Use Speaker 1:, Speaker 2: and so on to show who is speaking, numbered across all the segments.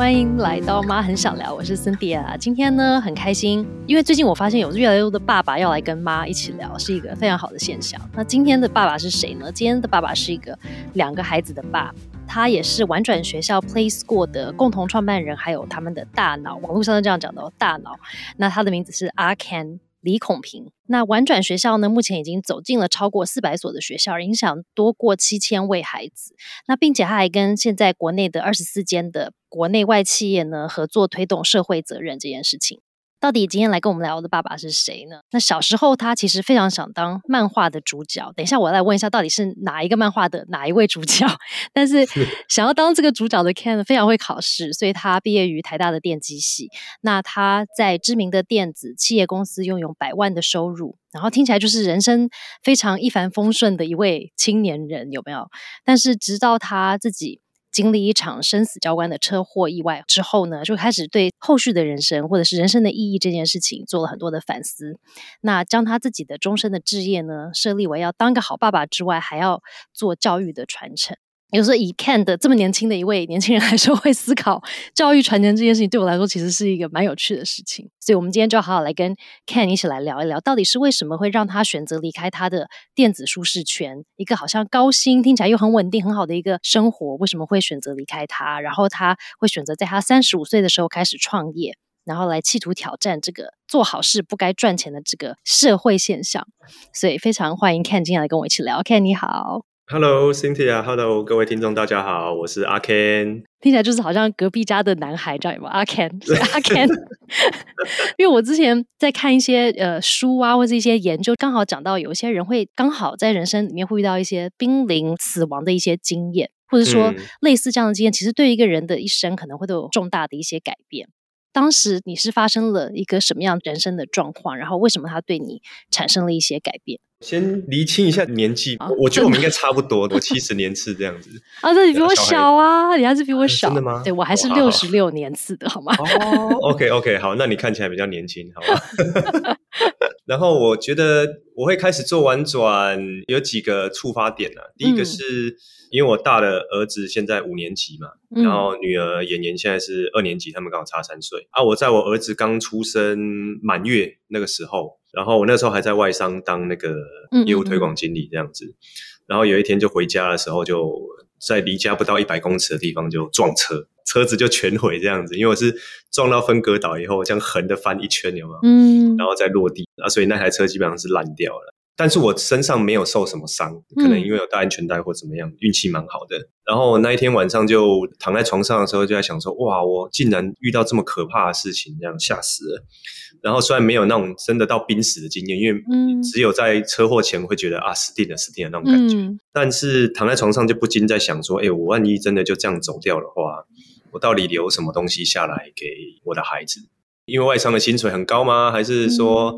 Speaker 1: 欢迎来到妈很想聊，我是 Cindy 啊。今天呢很开心，因为最近我发现有越来越多的爸爸要来跟妈一起聊，是一个非常好的现象。那今天的爸爸是谁呢？今天的爸爸是一个两个孩子的爸，他也是玩转学校 Play School 的共同创办人，还有他们的大脑，网络上是这样讲的哦，大脑。那他的名字是阿 Ken。李孔平，那玩转学校呢？目前已经走进了超过四百所的学校，影响多过七千位孩子。那并且他还跟现在国内的二十四间的国内外企业呢合作，推动社会责任这件事情。到底今天来跟我们聊的爸爸是谁呢？那小时候他其实非常想当漫画的主角。等一下我来问一下，到底是哪一个漫画的哪一位主角？但是想要当这个主角的 Ken 非常会考试，所以他毕业于台大的电机系。那他在知名的电子企业公司拥有百万的收入，然后听起来就是人生非常一帆风顺的一位青年人，有没有？但是直到他自己。经历一场生死交关的车祸意外之后呢，就开始对后续的人生或者是人生的意义这件事情做了很多的反思。那将他自己的终身的志业呢，设立为要当个好爸爸之外，还要做教育的传承。有时候以 Ken 的这么年轻的一位年轻人来说，会思考教育传承这件事情，对我来说其实是一个蛮有趣的事情。所以，我们今天就好好来跟 Ken 一起来聊一聊，到底是为什么会让他选择离开他的电子舒适圈，一个好像高薪、听起来又很稳定、很好的一个生活，为什么会选择离开他？然后他会选择在他三十五岁的时候开始创业，然后来企图挑战这个做好事不该赚钱的这个社会现象。所以，非常欢迎 Ken 今天来跟我一起聊。Ken 你好。
Speaker 2: Hello，Cynthia，Hello，各位听众，大家好，我是阿 Ken。
Speaker 1: 听起来就是好像隔壁家的男孩，知道吗？阿 Ken，阿 Ken。因为我之前在看一些呃书啊，或者一些研究，刚好讲到有一些人会刚好在人生里面会遇到一些濒临死亡的一些经验，或者说类似这样的经验，其实对一个人的一生可能会都有重大的一些改变。当时你是发生了一个什么样人生的状况？然后为什么他对你产生了一些改变？
Speaker 2: 先厘清一下年纪，我觉得我们应该差不多，我七十年次这样子。
Speaker 1: 啊，那你比我小啊，你还是比我小，
Speaker 2: 真的吗？
Speaker 1: 对我还是六十六年次的，好吗？
Speaker 2: 哦，OK OK，好，那你看起来比较年轻，好吧？然后我觉得我会开始做玩转，有几个触发点啊。第一个是因为我大的儿子现在五年级嘛，然后女儿妍妍现在是二年级，他们刚好差三岁啊。我在我儿子刚出生满月那个时候。然后我那时候还在外商当那个业务推广经理这样子，然后有一天就回家的时候，就在离家不到一百公尺的地方就撞车，车子就全毁这样子。因为我是撞到分隔岛以后，这样横的翻一圈，有没有？嗯，然后再落地啊，所以那台车基本上是烂掉了。但是我身上没有受什么伤，可能因为有戴安全带或怎么样，运气蛮好的。然后那一天晚上就躺在床上的时候，就在想说：哇，我竟然遇到这么可怕的事情，这样吓死了。然后虽然没有那种真的到濒死的经验，因为只有在车祸前会觉得啊死定了死定了那种感觉。但是躺在床上就不禁在想说：哎，我万一真的就这样走掉的话，我到底留什么东西下来给我的孩子？因为外商的薪水很高吗？还是说？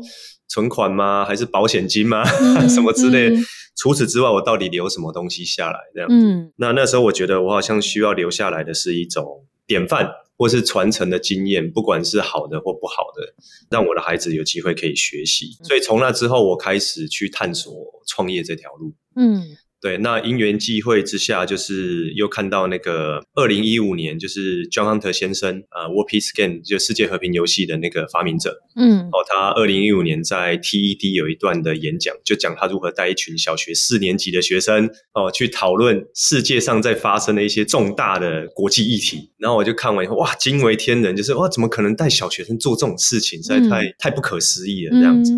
Speaker 2: 存款吗？还是保险金吗？什么之类？除此之外，我到底留什么东西下来？这样子。那那时候我觉得，我好像需要留下来的是一种典范，或是传承的经验，不管是好的或不好的，让我的孩子有机会可以学习。所以从那之后，我开始去探索创业这条路。嗯。对，那因缘际会之下，就是又看到那个二零一五年，就是 John Hunter 先生，呃，War Peace Game 就世界和平游戏的那个发明者，嗯，哦，他二零一五年在 TED 有一段的演讲，就讲他如何带一群小学四年级的学生，哦，去讨论世界上在发生的一些重大的国际议题。然后我就看完以后，哇，惊为天人，就是哇，怎么可能带小学生做这种事情，实在太太不可思议了，这样子。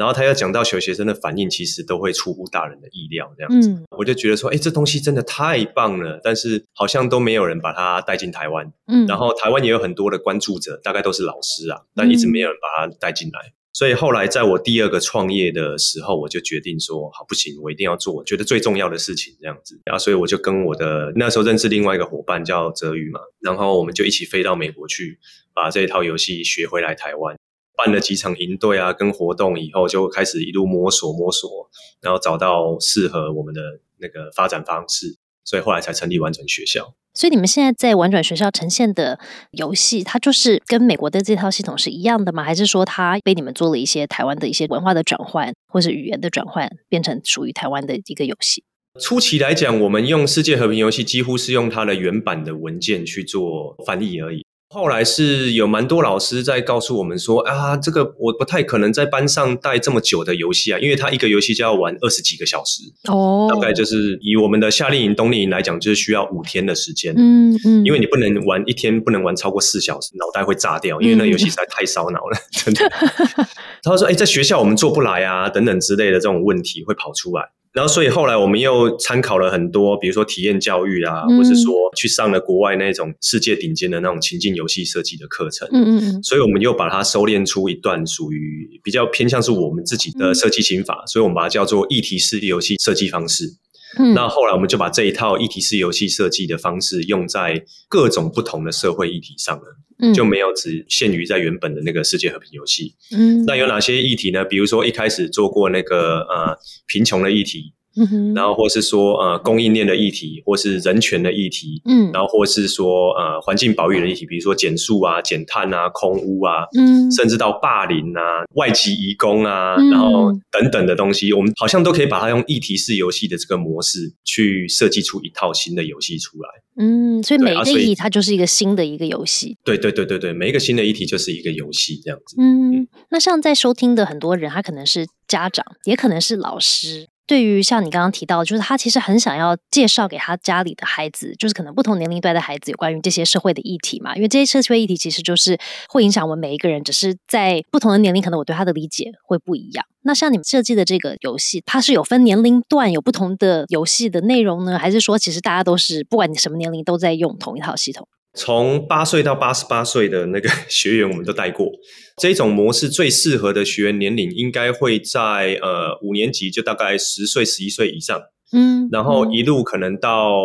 Speaker 2: 然后他要讲到小学生的反应，其实都会出乎大人的意料，这样子，我就觉得说，哎，这东西真的太棒了，但是好像都没有人把它带进台湾。嗯，然后台湾也有很多的关注者，大概都是老师啊，但一直没有人把它带进来。所以后来在我第二个创业的时候，我就决定说，好，不行，我一定要做我觉得最重要的事情，这样子。然后，所以我就跟我的那时候认识另外一个伙伴叫泽宇嘛，然后我们就一起飞到美国去，把这一套游戏学回来台湾。办了几场营队啊，跟活动以后，就开始一路摸索摸索，然后找到适合我们的那个发展方式，所以后来才成立玩转学校。
Speaker 1: 所以你们现在在玩转学校呈现的游戏，它就是跟美国的这套系统是一样的吗？还是说它被你们做了一些台湾的一些文化的转换，或是语言的转换，变成属于台湾的一个游戏？
Speaker 2: 初期来讲，我们用世界和平游戏几乎是用它的原版的文件去做翻译而已。后来是有蛮多老师在告诉我们说啊，这个我不太可能在班上带这么久的游戏啊，因为他一个游戏就要玩二十几个小时，
Speaker 1: 哦，
Speaker 2: 大概就是以我们的夏令营、冬令营来讲，就是需要五天的时间。
Speaker 1: 嗯嗯，
Speaker 2: 因为你不能玩一天，不能玩超过四小时，脑袋会炸掉，因为那游戏实在太烧脑了，真的。他说：“哎，在学校我们做不来啊，等等之类的这种问题会跑出来。”然后，所以后来我们又参考了很多，比如说体验教育啊，或是说去上了国外那种世界顶尖的那种情境游戏设计的课程。
Speaker 1: 嗯嗯嗯。
Speaker 2: 所以我们又把它收敛出一段属于比较偏向是我们自己的设计心法，所以我们把它叫做议题式游戏设计方式。那后来我们就把这一套议题式游戏设计的方式用在各种不同的社会议题上了，就没有只限于在原本的那个世界和平游戏。
Speaker 1: 嗯，
Speaker 2: 那有哪些议题呢？比如说一开始做过那个呃贫穷的议题。然后或是说呃供应链的议题，或是人权的议题，
Speaker 1: 嗯，
Speaker 2: 然后或是说呃环境保育的议题，比如说减速啊、减碳啊、空污啊，
Speaker 1: 嗯，
Speaker 2: 甚至到霸凌啊、外籍移工啊，然后等等的东西，我们好像都可以把它用议题式游戏的这个模式去设计出一套新的游戏出来。
Speaker 1: 嗯，所以每一个议题它就是一个新的一个游戏。
Speaker 2: 对对对对对，每一个新的议题就是一个游戏这样子。
Speaker 1: 嗯，那像在收听的很多人，他可能是家长，也可能是老师。对于像你刚刚提到，就是他其实很想要介绍给他家里的孩子，就是可能不同年龄段的孩子有关于这些社会的议题嘛？因为这些社会议题其实就是会影响我们每一个人，只是在不同的年龄，可能我对他的理解会不一样。那像你们设计的这个游戏，它是有分年龄段有不同的游戏的内容呢，还是说其实大家都是不管你什么年龄都在用同一套系统？
Speaker 2: 从八岁到八十八岁的那个 学员，我们都带过。这种模式最适合的学员年龄，应该会在呃五年级，就大概十岁、十一岁以上。
Speaker 1: 嗯，
Speaker 2: 然后一路可能到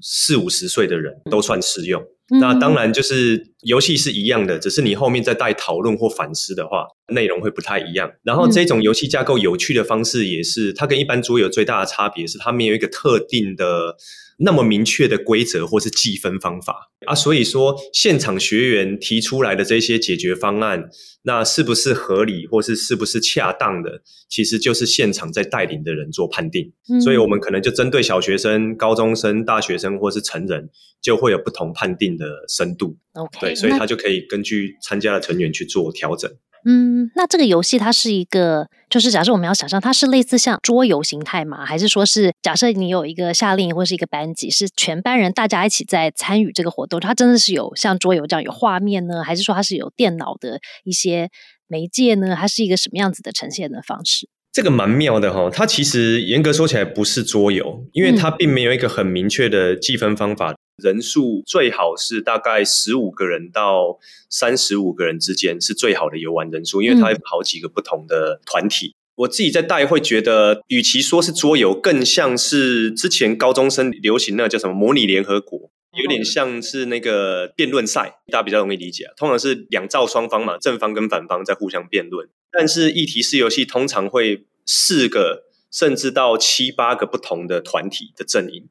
Speaker 2: 四五十岁的人都算适用。那当然就是游戏是一样的，只是你后面再带讨论或反思的话，内容会不太一样。然后这种游戏架构有趣的方式，也是它跟一般桌游最大的差别是，它没有一个特定的。那么明确的规则或是计分方法啊，所以说现场学员提出来的这些解决方案，那是不是合理或是是不是恰当的，其实就是现场在带领的人做判定。所以我们可能就针对小学生、高中生、大学生或是成人，就会有不同判定的深度。
Speaker 1: OK，
Speaker 2: 对，所以他就可以根据参加的成员去做调整。
Speaker 1: 嗯，那这个游戏它是一个，就是假设我们要想象它是类似像桌游形态吗？还是说是假设你有一个夏令营或是一个班级，是全班人大家一起在参与这个活动，它真的是有像桌游这样有画面呢？还是说它是有电脑的一些媒介呢？它是一个什么样子的呈现的方式？
Speaker 2: 这个蛮妙的哈，它其实严格说起来不是桌游，因为它并没有一个很明确的计分方法。人数最好是大概十五个人到三十五个人之间是最好的游玩人数，因为它有好几个不同的团体。我自己在带会觉得，与其说是桌游，更像是之前高中生流行那叫什么模拟联合国，有点像是那个辩论赛，大家比较容易理解。通常是两造双方嘛，正方跟反方在互相辩论。但是议题式游戏通常会四个甚至到七八个不同的团体的阵营。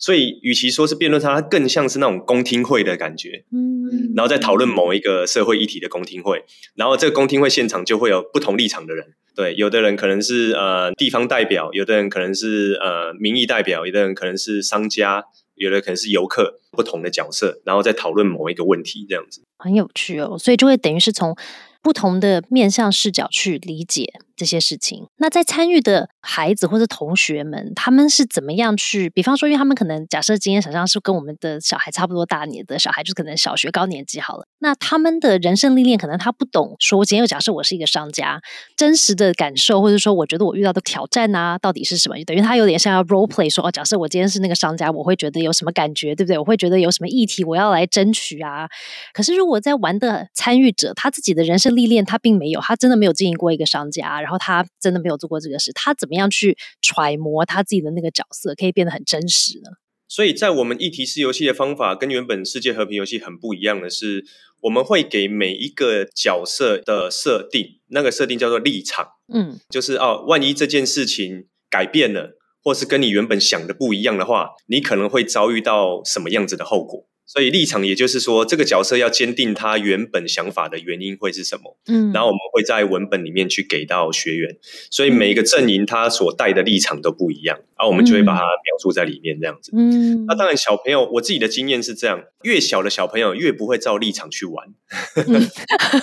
Speaker 2: 所以，与其说是辩论它更像是那种公听会的感觉，
Speaker 1: 嗯，
Speaker 2: 然后在讨论某一个社会议题的公听会，然后这个公听会现场就会有不同立场的人，对，有的人可能是呃地方代表，有的人可能是呃民意代表，有的人可能是商家，有的可能是游客，不同的角色，然后在讨论某一个问题，这样子。
Speaker 1: 很有趣哦，所以就会等于是从不同的面向视角去理解。这些事情，那在参与的孩子或者同学们，他们是怎么样去？比方说，因为他们可能假设今天想象是跟我们的小孩差不多大年的小孩，就可能小学高年级好了。那他们的人生历练，可能他不懂。说，我今天又假设我是一个商家，真实的感受，或者说，我觉得我遇到的挑战啊，到底是什么？等于他有点像要 role play，说哦，假设我今天是那个商家，我会觉得有什么感觉，对不对？我会觉得有什么议题我要来争取啊。可是如果在玩的参与者，他自己的人生历练，他并没有，他真的没有经营过一个商家。然后他真的没有做过这个事，他怎么样去揣摩他自己的那个角色，可以变得很真实呢？
Speaker 2: 所以在我们议题式游戏的方法跟原本世界和平游戏很不一样的是，我们会给每一个角色的设定，那个设定叫做立场，
Speaker 1: 嗯，
Speaker 2: 就是哦，万一这件事情改变了，或是跟你原本想的不一样的话，你可能会遭遇到什么样子的后果。所以立场也就是说，这个角色要坚定他原本想法的原因会是什么。嗯，然后我们会在文本里面去给到学员，所以每一个阵营他所带的立场都不一样，然后我们就会把它描述在里面这样子。嗯，那当然小朋友，我自己的经验是这样，越小的小朋友越不会照立场去玩，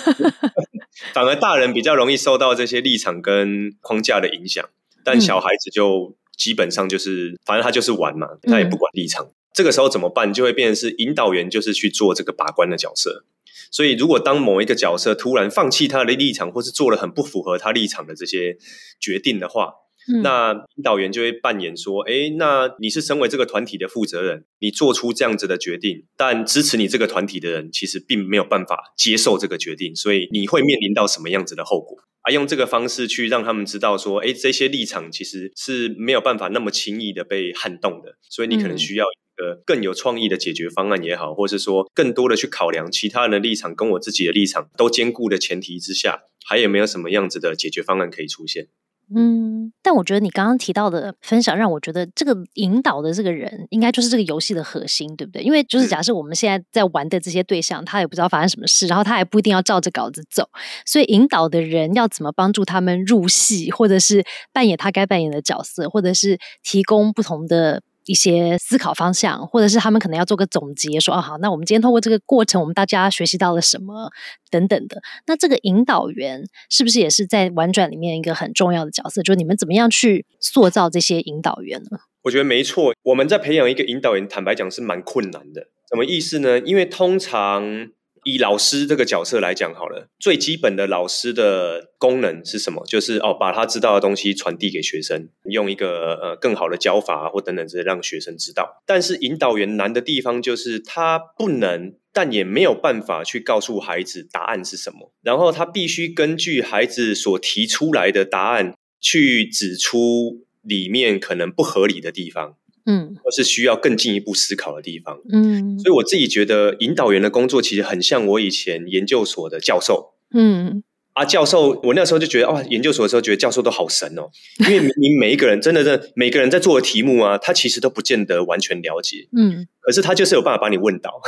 Speaker 2: 反而大人比较容易受到这些立场跟框架的影响，但小孩子就基本上就是，反正他就是玩嘛，他也不管立场。这个时候怎么办？就会变成是引导员，就是去做这个把关的角色。所以，如果当某一个角色突然放弃他的立场，或是做了很不符合他立场的这些决定的话，那引导员就会扮演说：“哎，那你是身为这个团体的负责人，你做出这样子的决定，但支持你这个团体的人其实并没有办法接受这个决定，所以你会面临到什么样子的后果？啊，用这个方式去让他们知道说：，哎，这些立场其实是没有办法那么轻易的被撼动的，所以你可能需要。”呃，更有创意的解决方案也好，或是说更多的去考量其他人的立场跟我自己的立场都兼顾的前提之下，还有没有什么样子的解决方案可以出现？
Speaker 1: 嗯，但我觉得你刚刚提到的分享，让我觉得这个引导的这个人，应该就是这个游戏的核心，对不对？因为就是假设我们现在在玩的这些对象，他也不知道发生什么事，然后他也不一定要照着稿子走，所以引导的人要怎么帮助他们入戏，或者是扮演他该扮演的角色，或者是提供不同的。一些思考方向，或者是他们可能要做个总结，说哦好，那我们今天通过这个过程，我们大家学习到了什么等等的。那这个引导员是不是也是在玩转里面一个很重要的角色？就是你们怎么样去塑造这些引导员呢？
Speaker 2: 我觉得没错，我们在培养一个引导员，坦白讲是蛮困难的。什么意思呢？因为通常。以老师这个角色来讲好了，最基本的老师的功能是什么？就是哦，把他知道的东西传递给学生，用一个呃更好的教法或等等之类，让学生知道。但是引导员难的地方就是他不能，但也没有办法去告诉孩子答案是什么，然后他必须根据孩子所提出来的答案去指出里面可能不合理的地方。嗯，或是需要更进一步思考的地方。嗯，所以我自己觉得引导员的工作其实很像我以前研究所的教授。嗯，啊，教授，我那时候就觉得，哇，研究所的时候觉得教授都好神哦，因为你 每一个人真的是每个人在做的题目啊，他其实都不见得完全了解。嗯，可是他就是有办法把你问到。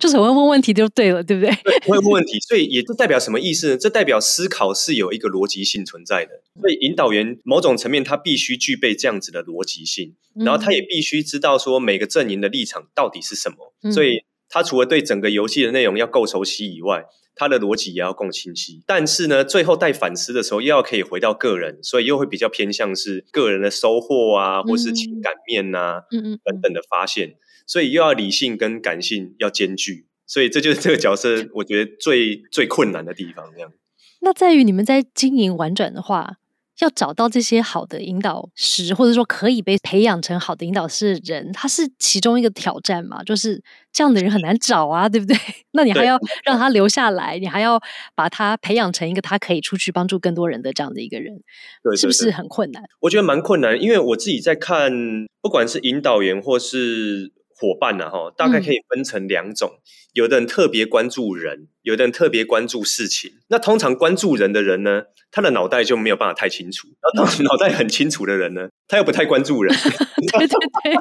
Speaker 1: 就是会问问题就对了，对不对？
Speaker 2: 会问问题，所以也就代表什么意思呢？这代表思考是有一个逻辑性存在的。所以引导员某种层面，他必须具备这样子的逻辑性，然后他也必须知道说每个阵营的立场到底是什么。所以他除了对整个游戏的内容要够熟悉以外，他的逻辑也要够清晰。但是呢，最后带反思的时候，又要可以回到个人，所以又会比较偏向是个人的收获啊，或是情感面呐，嗯嗯等等的发现。所以又要理性跟感性要兼具，所以这就是这个角色 我觉得最最困难的地方。这样，
Speaker 1: 那在于你们在经营玩转的话。要找到这些好的引导师，或者说可以被培养成好的引导师的人，他是其中一个挑战嘛？就是这样的人很难找啊，对不对？那你还要让他留下来，你还要把他培养成一个他可以出去帮助更多人的这样的一个人，是不是很困难？
Speaker 2: 我觉得蛮困难，因为我自己在看，不管是引导员或是。伙伴呢？哈，大概可以分成两种。有的人特别关注人，有的人特别关注事情。那通常关注人的人呢，他的脑袋就没有办法太清楚。然后脑袋很清楚的人呢，他又不太关注人。
Speaker 1: 对对对，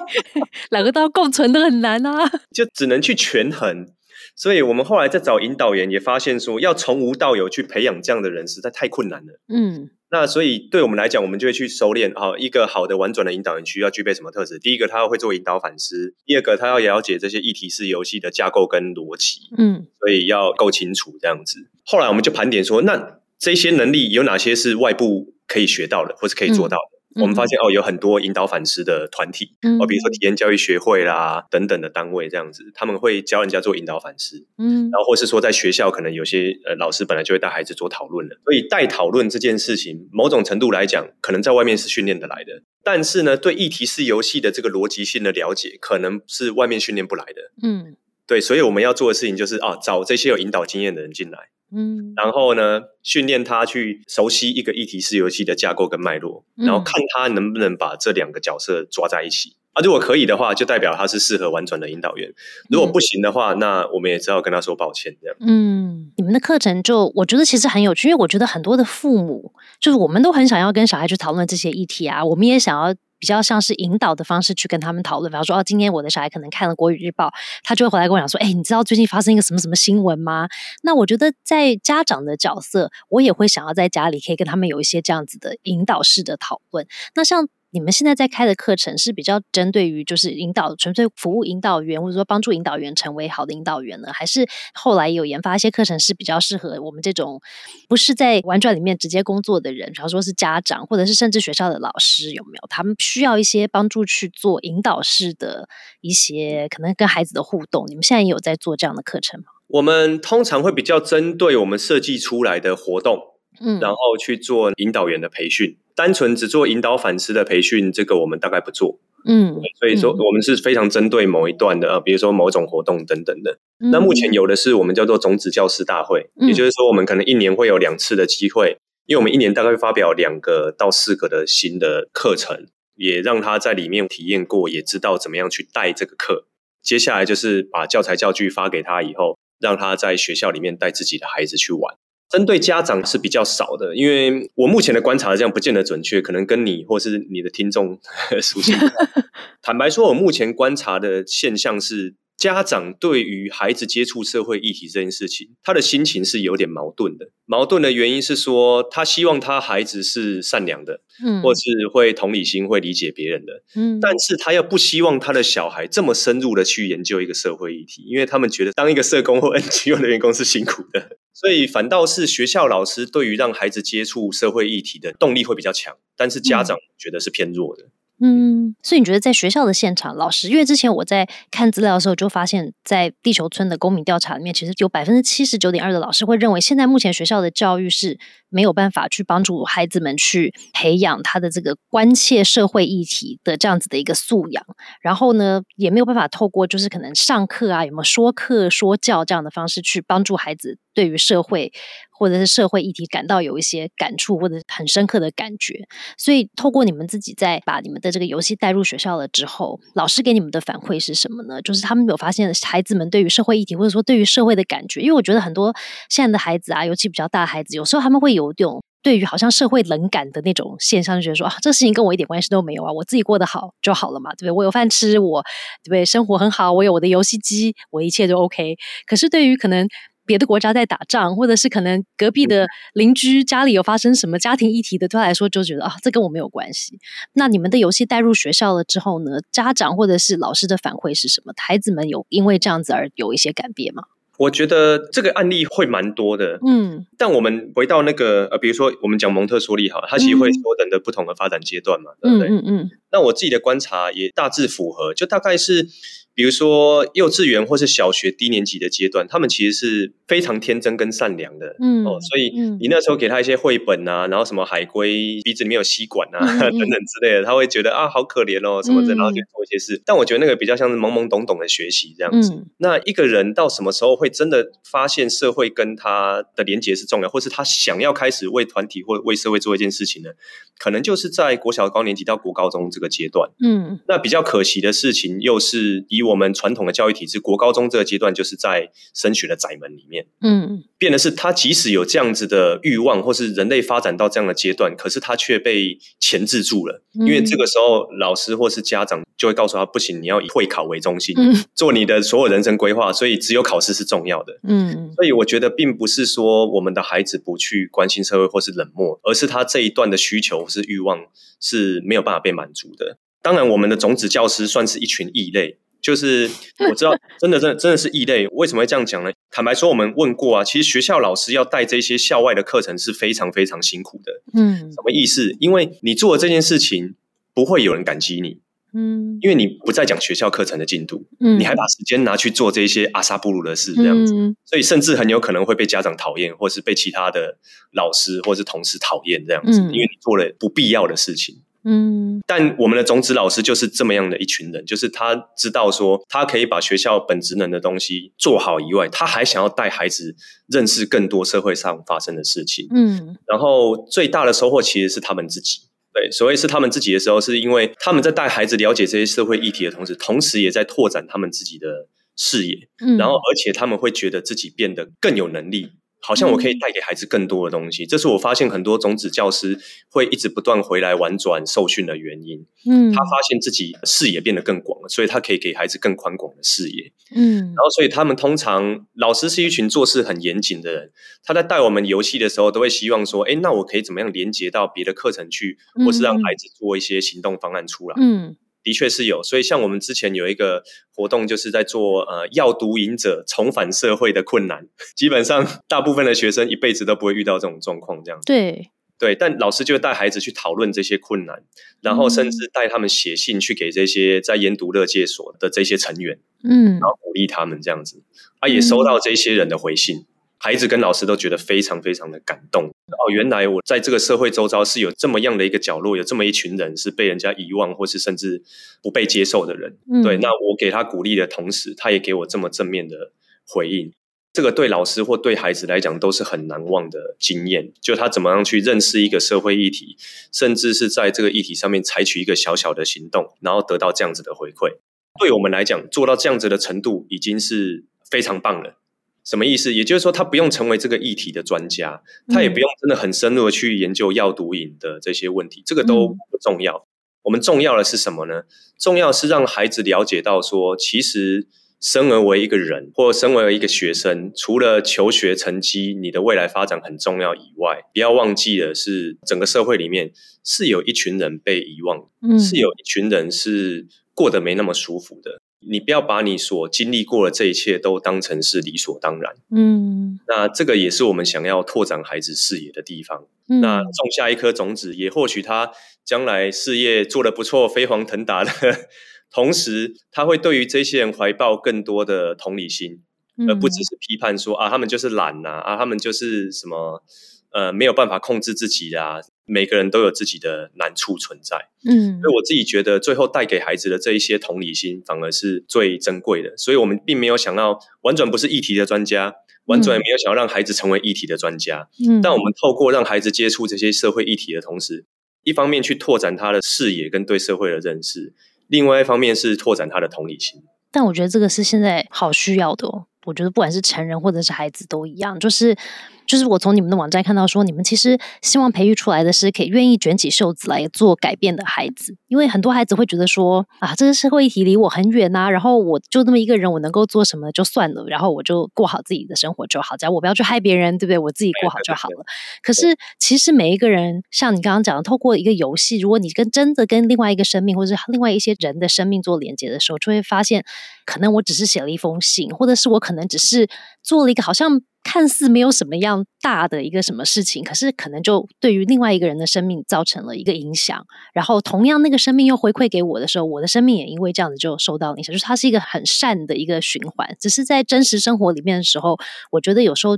Speaker 1: 两个都要共存的很难啊。
Speaker 2: 就只能去权衡。所以我们后来在找引导员，也发现说，要从无到有去培养这样的人，实在太困难了。嗯。那所以对我们来讲，我们就会去收敛啊，一个好的婉转的引导人需要具备什么特质？第一个，他要会做引导反思；第二个，他要了解这些议题式游戏的架构跟逻辑。嗯，所以要够清楚这样子。后来我们就盘点说，那这些能力有哪些是外部可以学到的，或是可以做到的？我们发现哦，有很多引导反思的团体，哦，比如说体验教育学会啦等等的单位这样子，他们会教人家做引导反思，嗯，然后或是说在学校可能有些呃老师本来就会带孩子做讨论了，所以带讨论这件事情，某种程度来讲，可能在外面是训练的来的，但是呢，对议题式游戏的这个逻辑性的了解，可能是外面训练不来的，嗯，对，所以我们要做的事情就是啊，找这些有引导经验的人进来。嗯，然后呢，训练他去熟悉一个议题式游戏的架构跟脉络，然后看他能不能把这两个角色抓在一起。啊，如果可以的话，就代表他是适合玩转的引导员；如果不行的话，那我们也只好跟他说抱歉。这样，
Speaker 1: 嗯，你们的课程就我觉得其实很有趣，因为我觉得很多的父母就是我们都很想要跟小孩去讨论这些议题啊，我们也想要。比较像是引导的方式去跟他们讨论。比方说，哦，今天我的小孩可能看了《国语日报》，他就会回来跟我讲说：“哎，你知道最近发生一个什么什么新闻吗？”那我觉得在家长的角色，我也会想要在家里可以跟他们有一些这样子的引导式的讨论。那像。你们现在在开的课程是比较针对于就是引导纯粹服务引导员，或者说帮助引导员成为好的引导员呢？还是后来有研发一些课程是比较适合我们这种不是在玩转里面直接工作的人，比方说是家长，或者是甚至学校的老师，有没有？他们需要一些帮助去做引导式的一些可能跟孩子的互动。你们现在也有在做这样的课程吗？
Speaker 2: 我们通常会比较针对我们设计出来的活动，嗯，然后去做引导员的培训。单纯只做引导反思的培训，这个我们大概不做。嗯，所以说我们是非常针对某一段的，呃，比如说某种活动等等的。那目前有的是我们叫做种子教师大会，也就是说我们可能一年会有两次的机会，因为我们一年大概会发表两个到四个的新的课程，也让他在里面体验过，也知道怎么样去带这个课。接下来就是把教材教具发给他以后，让他在学校里面带自己的孩子去玩。针对家长是比较少的，因为我目前的观察这样不见得准确，可能跟你或是你的听众熟悉。坦白说，我目前观察的现象是。家长对于孩子接触社会议题这件事情，他的心情是有点矛盾的。矛盾的原因是说，他希望他孩子是善良的，嗯，或是会同理心、会理解别人的，嗯，但是他又不希望他的小孩这么深入的去研究一个社会议题，因为他们觉得当一个社工或 NGO 的员工是辛苦的，所以反倒是学校老师对于让孩子接触社会议题的动力会比较强，但是家长觉得是偏弱的。
Speaker 1: 嗯，所以你觉得在学校的现场，老师，因为之前我在看资料的时候就发现，在地球村的公民调查里面，其实有百分之七十九点二的老师会认为，现在目前学校的教育是没有办法去帮助孩子们去培养他的这个关切社会议题的这样子的一个素养，然后呢，也没有办法透过就是可能上课啊，有没有说课说教这样的方式去帮助孩子对于社会。或者是社会议题感到有一些感触或者很深刻的感觉，所以透过你们自己在把你们的这个游戏带入学校了之后，老师给你们的反馈是什么呢？就是他们有发现孩子们对于社会议题或者说对于社会的感觉，因为我觉得很多现在的孩子啊，尤其比较大的孩子，有时候他们会有一种对于好像社会冷感的那种现象，就觉得说啊，这事情跟我一点关系都没有啊，我自己过得好就好了嘛，对不对？我有饭吃，我对不对？生活很好，我有我的游戏机，我一切都 OK。可是对于可能。别的国家在打仗，或者是可能隔壁的邻居家里有发生什么家庭议题的，对他来说就觉得啊，这跟我没有关系。那你们的游戏带入学校了之后呢？家长或者是老师的反馈是什么？孩子们有因为这样子而有一些改变吗？
Speaker 2: 我觉得这个案例会蛮多的，嗯。但我们回到那个呃，比如说我们讲蒙特梭利哈，它其实会缩等的不同的发展阶段嘛，对不对？嗯嗯。那我自己的观察也大致符合，就大概是。比如说幼稚园或是小学低年级的阶段，他们其实是非常天真跟善良的，嗯哦，所以你那时候给他一些绘本啊，然后什么海龟鼻子里面有吸管啊 等等之类的，他会觉得啊好可怜哦什么的，然后就做一些事。但我觉得那个比较像是懵懵懂懂的学习这样子。那一个人到什么时候会真的发现社会跟他的连结是重要，或是他想要开始为团体或为社会做一件事情呢？可能就是在国小高年级到国高中这个阶段。嗯，那比较可惜的事情又是以我们传统的教育体制，国高中这个阶段就是在升学的窄门里面，嗯，变的是他即使有这样子的欲望，或是人类发展到这样的阶段，可是他却被钳制住了，因为这个时候老师或是家长就会告诉他，不行，你要以会考为中心，做你的所有人生规划，所以只有考试是重要的，嗯，所以我觉得并不是说我们的孩子不去关心社会或是冷漠，而是他这一段的需求或是欲望是没有办法被满足的。当然，我们的种子教师算是一群异类。就是我知道，真的，真的，真的是异类。为什么会这样讲呢？坦白说，我们问过啊，其实学校老师要带这些校外的课程是非常非常辛苦的。嗯，什么意思？因为你做这件事情，不会有人感激你。嗯，因为你不再讲学校课程的进度，嗯，你还把时间拿去做这些阿萨布鲁的事，这样子，所以甚至很有可能会被家长讨厌，或是被其他的老师或是同事讨厌，这样子，因为你做了不必要的事情。嗯，但我们的种子老师就是这么样的一群人，就是他知道说，他可以把学校本职能的东西做好以外，他还想要带孩子认识更多社会上发生的事情。嗯，然后最大的收获其实是他们自己。对，所谓是他们自己的时候，是因为他们在带孩子了解这些社会议题的同时，同时也在拓展他们自己的视野。嗯，然后而且他们会觉得自己变得更有能力。好像我可以带给孩子更多的东西，这是我发现很多种子教师会一直不断回来玩转受训的原因。嗯，他发现自己视野变得更广了，所以他可以给孩子更宽广的视野。嗯，然后所以他们通常老师是一群做事很严谨的人，他在带我们游戏的时候，都会希望说：，哎，那我可以怎么样连接到别的课程去，或是让孩子做一些行动方案出来？嗯。的确是有，所以像我们之前有一个活动，就是在做呃要毒瘾者重返社会的困难。基本上大部分的学生一辈子都不会遇到这种状况，这样子
Speaker 1: 对
Speaker 2: 对。但老师就会带孩子去讨论这些困难，然后甚至带他们写信去给这些在研读乐界所的这些成员，嗯，然后鼓励他们这样子。啊，也收到这些人的回信。孩子跟老师都觉得非常非常的感动哦，原来我在这个社会周遭是有这么样的一个角落，有这么一群人是被人家遗忘，或是甚至不被接受的人。对，那我给他鼓励的同时，他也给我这么正面的回应。这个对老师或对孩子来讲都是很难忘的经验。就他怎么样去认识一个社会议题，甚至是在这个议题上面采取一个小小的行动，然后得到这样子的回馈。对我们来讲，做到这样子的程度已经是非常棒了。什么意思？也就是说，他不用成为这个议题的专家，他也不用真的很深入的去研究药毒瘾的这些问题，这个都不重要。我们重要的是什么呢？重要是让孩子了解到，说其实生而为一个人，或生为一个学生，除了求学成绩、你的未来发展很重要以外，不要忘记的是，整个社会里面是有一群人被遗忘，是有一群人是过得没那么舒服的。你不要把你所经历过的这一切都当成是理所当然。嗯，那这个也是我们想要拓展孩子视野的地方。那种下一颗种子，也或许他将来事业做得不错、飞黄腾达的同时，他会对于这些人怀抱更多的同理心，而不只是批判说啊，他们就是懒呐，啊，他们就是什么呃没有办法控制自己啊。每个人都有自己的难处存在，嗯，所以我自己觉得，最后带给孩子的这一些同理心，反而是最珍贵的。所以，我们并没有想要玩转不是议题的专家，玩转也没有想要让孩子成为议题的专家。嗯，但我们透过让孩子接触这些社会议题的同时，一方面去拓展他的视野跟对社会的认识，另外一方面是拓展他的同理心。
Speaker 1: 但我觉得这个是现在好需要的哦。我觉得不管是成人或者是孩子都一样，就是。就是我从你们的网站看到说，你们其实希望培育出来的是可以愿意卷起袖子来做改变的孩子。因为很多孩子会觉得说，啊，这个社会议题离我很远呐，然后我就那么一个人，我能够做什么就算了，然后我就过好自己的生活就好，只要我不要去害别人，对不对？我自己过好就好了。可是其实每一个人，像你刚刚讲的，透过一个游戏，如果你跟真的跟另外一个生命或者是另外一些人的生命做连接的时候，就会发现，可能我只是写了一封信，或者是我可能只是做了一个好像。看似没有什么样大的一个什么事情，可是可能就对于另外一个人的生命造成了一个影响。然后同样那个生命又回馈给我的时候，我的生命也因为这样子就受到影响。就是它是一个很善的一个循环。只是在真实生活里面的时候，我觉得有时候。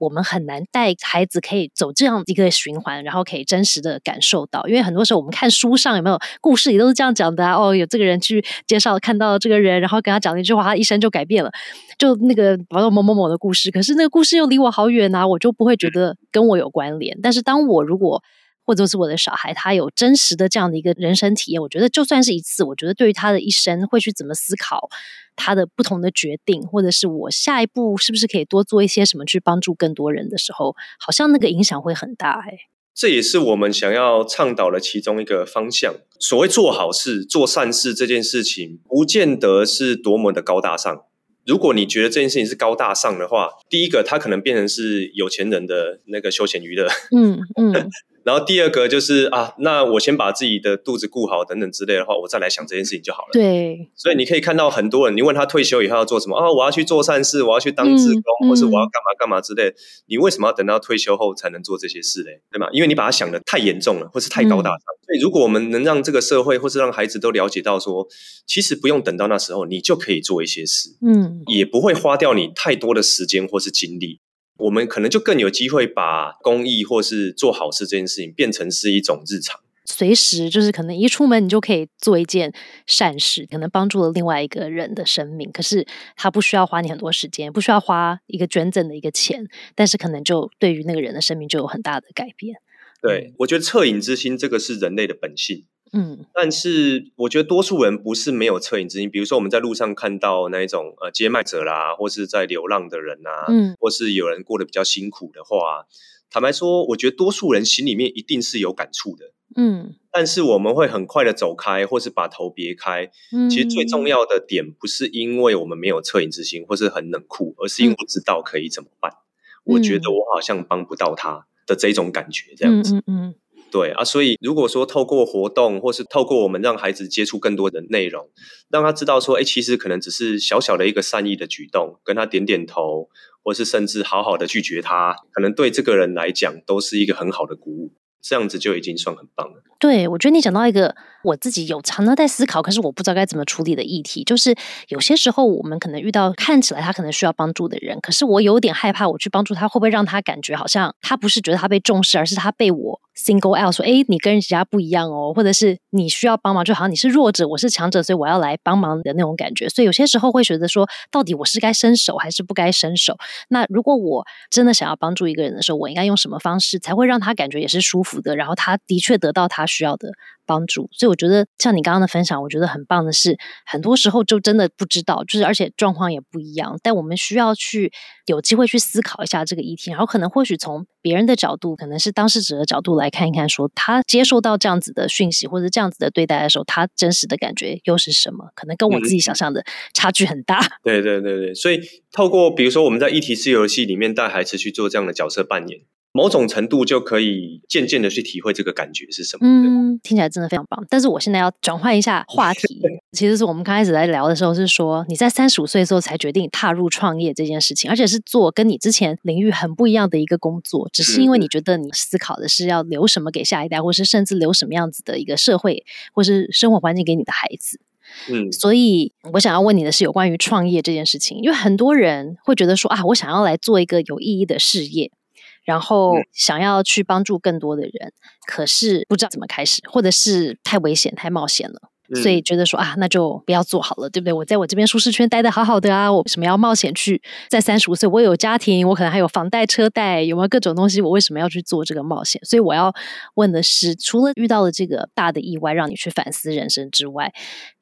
Speaker 1: 我们很难带孩子可以走这样一个循环，然后可以真实的感受到，因为很多时候我们看书上有没有故事里都是这样讲的啊。哦，有这个人去介绍看到这个人，然后跟他讲了一句话，他一生就改变了，就那个某某某某的故事。可是那个故事又离我好远啊，我就不会觉得跟我有关联。但是当我如果或者是我的小孩，他有真实的这样的一个人生体验，我觉得就算是一次，我觉得对于他的一生会去怎么思考他的不同的决定，或者是我下一步是不是可以多做一些什么去帮助更多人的时候，好像那个影响会很大。哎，
Speaker 2: 这也是我们想要倡导的其中一个方向。所谓做好事、做善事这件事情，不见得是多么的高大上。如果你觉得这件事情是高大上的话，第一个，它可能变成是有钱人的那个休闲娱乐。嗯嗯。然后第二个就是啊，那我先把自己的肚子顾好等等之类的话，我再来想这件事情就好了。
Speaker 1: 对，
Speaker 2: 所以你可以看到很多人，你问他退休以后要做什么啊？我要去做善事，我要去当职工，或是我要干嘛干嘛之类。你为什么要等到退休后才能做这些事嘞？对吗？因为你把它想的太严重了，或是太高大上。所以如果我们能让这个社会，或是让孩子都了解到说，其实不用等到那时候，你就可以做一些事，嗯，也不会花掉你太多的时间或是精力。我们可能就更有机会把公益或是做好事这件事情变成是一种日常，
Speaker 1: 随时就是可能一出门你就可以做一件善事，可能帮助了另外一个人的生命。可是他不需要花你很多时间，不需要花一个捐赠的一个钱，但是可能就对于那个人的生命就有很大的改变。
Speaker 2: 对，我觉得恻隐之心这个是人类的本性，
Speaker 1: 嗯
Speaker 2: 但是我觉得多数人不是没有恻隐之心，比如说我们在路上看到那一种呃接麦者啦，或是在流浪的人啊，
Speaker 1: 嗯
Speaker 2: 或是有人过得比较辛苦的话，坦白说，我觉得多数人心里面一定是有感触的。
Speaker 1: 嗯
Speaker 2: 但是我们会很快的走开，或是把头别开。
Speaker 1: 嗯，
Speaker 2: 其实最重要的点不是因为我们没有恻隐之心，或是很冷酷，而是因为不知道可以怎么办。我觉得我好像帮不到他的这种感觉，这样子。
Speaker 1: 嗯嗯
Speaker 2: 对啊，所以如果说透过活动，或是透过我们让孩子接触更多的内容，让他知道说，哎，其实可能只是小小的一个善意的举动，跟他点点头，或是甚至好好的拒绝他，可能对这个人来讲都是一个很好的鼓舞。这样子就已经算很棒了。
Speaker 1: 对，我觉得你讲到一个我自己有常常在思考，可是我不知道该怎么处理的议题，就是有些时候我们可能遇到看起来他可能需要帮助的人，可是我有点害怕，我去帮助他会不会让他感觉好像他不是觉得他被重视，而是他被我 single out 说，哎，你跟人家不一样哦，或者是你需要帮忙，就好像你是弱者，我是强者，所以我要来帮忙的那种感觉。所以有些时候会觉得说，到底我是该伸手还是不该伸手？那如果我真的想要帮助一个人的时候，我应该用什么方式才会让他感觉也是舒服的，然后他的确得到他需要的帮助？所以我觉得像你刚刚的分享，我觉得很棒的是，很多时候就真的不知道，就是而且状况也不一样，但我们需要去有机会去思考一下这个议题，然后可能或许从别人的角度，可能是当事者的角度来看一看，说他接受到这样子的讯息或者这样子的对待的时候，他真实的感觉又是什么？可能跟我自己想象的差距很大。
Speaker 2: 对对对对，所以透过比如说我们在议题式游戏里面带孩子去做这样的角色扮演，某种程度就可以渐渐的去体会这个感觉是什么。
Speaker 1: 嗯，听起来真的非常棒。但是我现在要转换一下话题，其实是我们刚开始在聊的时候是说，你在三十五岁的时候才决定踏入创业这件事情，而且是做跟你之前领域很不一样的一个工作，只是因为你觉得你思考的是要留什么给下一代，或是甚至留什么样子的一个社会或是生活环境给你的孩子。
Speaker 2: 嗯，
Speaker 1: 所以我想要问你的是有关于创业这件事情，因为很多人会觉得说啊，我想要来做一个有意义的事业，然后
Speaker 2: 嗯
Speaker 1: 想要去帮助更多的人，可是不知道怎么开始，或者是太危险、太冒险了。
Speaker 2: 嗯
Speaker 1: 所以觉得说啊，那就不要做好了，对不对？我在我这边舒适圈待的好好的啊，我为什么要冒险去？在三十五岁，我有家庭，我可能还有房贷、车贷，有没有各种东西？我为什么要去做这个冒险？所以我要问的是，除了遇到了这个大的意外，让你去反思人生之外，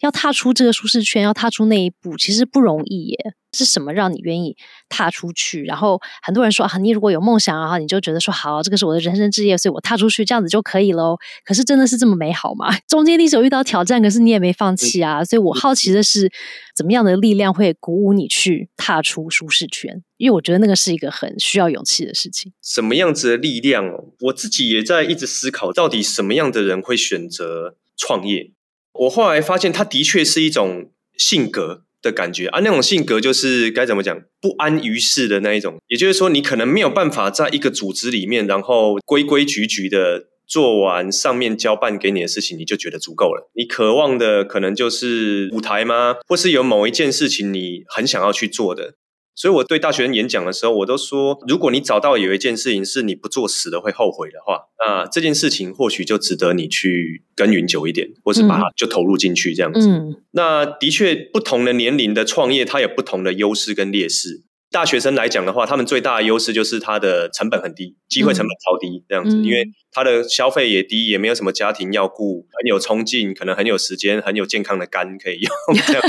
Speaker 1: 要踏出这个舒适圈，要踏出那一步，其实不容易耶。是什么让你愿意踏出去？然后很多人说啊，你如果有梦想啊，你就觉得说好，这个是我的人生志业，所以我踏出去这样子就可以喽。可是真的是这么美好吗？中间你是有遇到挑战，可是你也没放弃啊。所以我好奇的是，怎么样的力量会鼓舞你去踏出舒适圈？因为我觉得那个是一个很需要勇气的事情。
Speaker 2: 什么样子的力量哦？我自己也在一直思考，到底什么样的人会选择创业？我后来发现，他的确是一种性格的感觉啊，那种性格就是该怎么讲，不安于世的那一种。也就是说，你可能没有办法在一个组织里面，然后规规矩矩的做完上面交办给你的事情，你就觉得足够了。你渴望的可能就是舞台吗？或是有某一件事情你很想要去做的？所以我对大学生演讲的时候，我都说，如果你找到有一件事情是你不做死了会后悔的话，那这件事情或许就值得你去耕耘久一点，或是把它就投入进去这样子。
Speaker 1: 嗯
Speaker 2: 那的确，不同的年龄的创业，它有不同的优势跟劣势。大学生来讲的话，他们最大的优势就是它的成本很低，机会成本超低，这样子，
Speaker 1: 嗯
Speaker 2: 因为他的消费也低，也没有什么家庭要顾，很有冲劲，可能很有时间，很有健康的肝可以用。这样，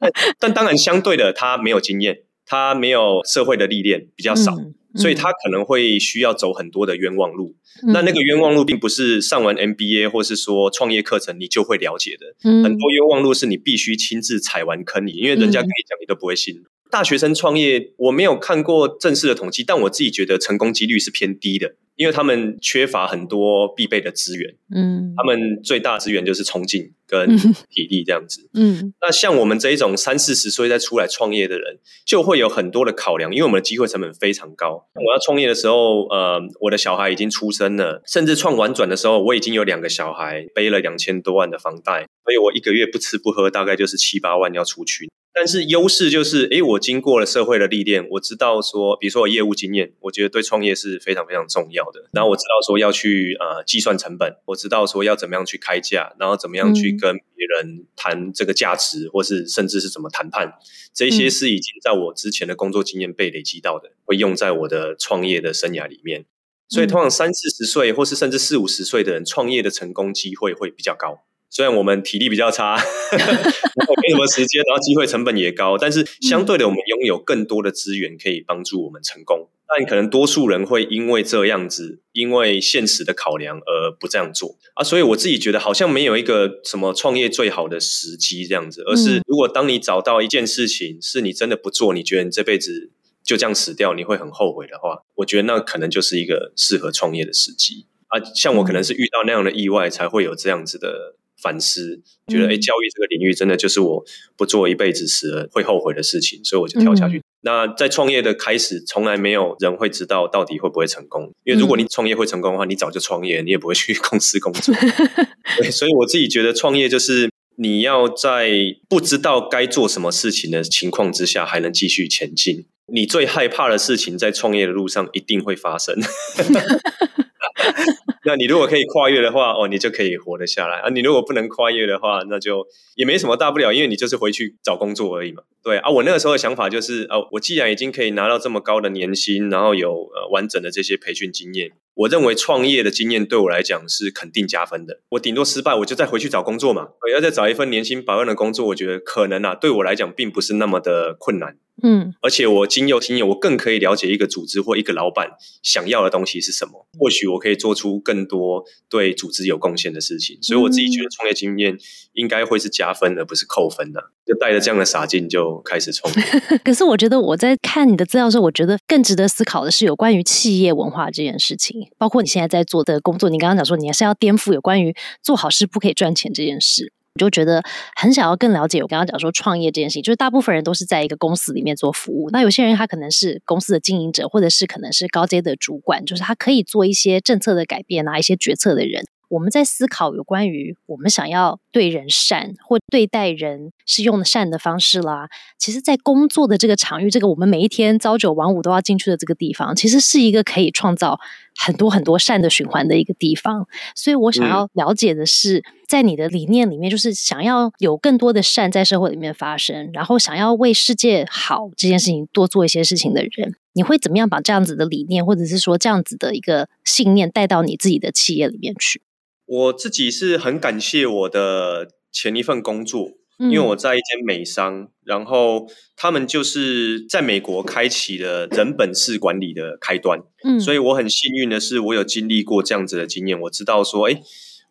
Speaker 2: 但但当然相对的，他没有经验，他没有社会的历练，比较少。
Speaker 1: 嗯
Speaker 2: 所以他可能会需要走很多的冤枉路，
Speaker 1: 嗯
Speaker 2: 那那个冤枉路并不是上完 MBA 或是说创业课程你就会了解的，
Speaker 1: 嗯
Speaker 2: 很多冤枉路是你必须亲自踩完坑里，因为人家跟你讲你都不会信。大学生创业，我没有看过正式的统计，但我自己觉得成功几率是偏低的，因为他们缺乏很多必备的资源，
Speaker 1: 嗯
Speaker 2: 他们最大资源就是冲劲跟
Speaker 1: 嗯
Speaker 2: 体力这样子。
Speaker 1: 嗯
Speaker 2: 那像我们这一种三四十岁再出来创业的人，就会有很多的考量，因为我们的机会成本非常高。我要创业的时候，呃，我的小孩已经出生了，甚至创完转的时候，我已经有两个小孩，背了两千多万的房贷，所以我一个月不吃不喝，大概就是七八万要出去。但是优势就是，诶，我经过了社会的历练，我知道说，比如说我业务经验，我觉得对创业是非常非常重要的。然后我知道说要去呃计算成本，我知道说要怎么样去开价，然后怎么样去
Speaker 1: 嗯
Speaker 2: 跟别人谈这个价值，或是甚至是怎么谈判，这些
Speaker 1: 嗯
Speaker 2: 是已经在我之前的工作经验被累积到的，会用在我的创业的生涯里面。所以通常三四十岁或是甚至四五十岁的人创业的成功机会会比较高。虽然我们体力比较差，然后没什么时间，然后机会成本也高，但是相对的，我们拥有更多的资源可以帮助我们成功。但可能多数人会因为这样子，因为现实的考量而不这样做啊。所以我自己觉得，好像没有一个什么创业最好的时机这样子，而是如果当你找到一件事情是你真的不做，你觉得你这辈子就这样死掉，你会很后悔的话，我觉得那可能就是一个适合创业的时机啊。像我可能是遇到那样的意外，才会有这样子的。反思，觉得哎，教育这个领域真的就是我不做一辈子死了会后悔的事情，所以我就跳下去。那在创业的开始，从来没有人会知道到底会不会成功，因为如果你创业会成功的话，你早就创业，你也不会去 公司工作。对，所以我自己觉得创业就是你要在不知道该做什么事情的情况之下，还能继续前进。你最害怕的事情，在创业的路上一定会发生。那你如果可以跨越的话，哦，你就可以活得下来啊。你如果不能跨越的话，那就也没什么大不了，因为你就是回去找工作而已嘛。对啊，我那个时候的想法就是，哦，我既然已经可以拿到这么高的年薪，然后有呃完整的这些培训经验。我认为创业的经验对我来讲是肯定加分的。我顶多失败，我就再回去找工作嘛。我要再找一份年薪百万的工作，我觉得可能啊，对我来讲并不是那么的困难。嗯，而且我经有经验，我更可以了解一个组织或一个老板想要的东西是什么。或许我可以做出更多对组织有贡献的事情。所以我自己觉得创业经验应该会是加分，而不是扣分的。就带着这样的傻劲就开始创业。
Speaker 1: 可是我觉得我在看你的资料的时候，我觉得更值得思考的是有关于企业文化这件事情。包括你现在在做的工作，你刚刚讲说你还是要颠覆有关于做好事不可以赚钱这件事，我就觉得很想要更了解。我刚刚讲说创业这件事情，就是大部分人都是在一个公司里面做服务，那有些人他可能是公司的经营者，或者是可能是高阶的主管，就是他可以做一些政策的改变啊，一些决策的人。我们在思考有关于我们想要对人善或对待人是用善的方式啦。其实，在工作的这个场域，这个我们每一天朝九晚五都要进去的这个地方，其实是一个可以创造很多很多善的循环的一个地方。所以我想要了解的是，在你的理念里面，就是想要有更多的善在社会里面发生，然后想要为世界好这件事情多做一些事情的人，你会怎么样把这样子的理念，或者是说这样子的一个信念带到你自己的企业里面去？
Speaker 2: 我自己是很感谢我的前一份工作，因为我在一间美商，然后他们就是在美国开启了人本式管理的开端，嗯，所以我很幸运的是，我有经历过这样子的经验，我知道说，哎，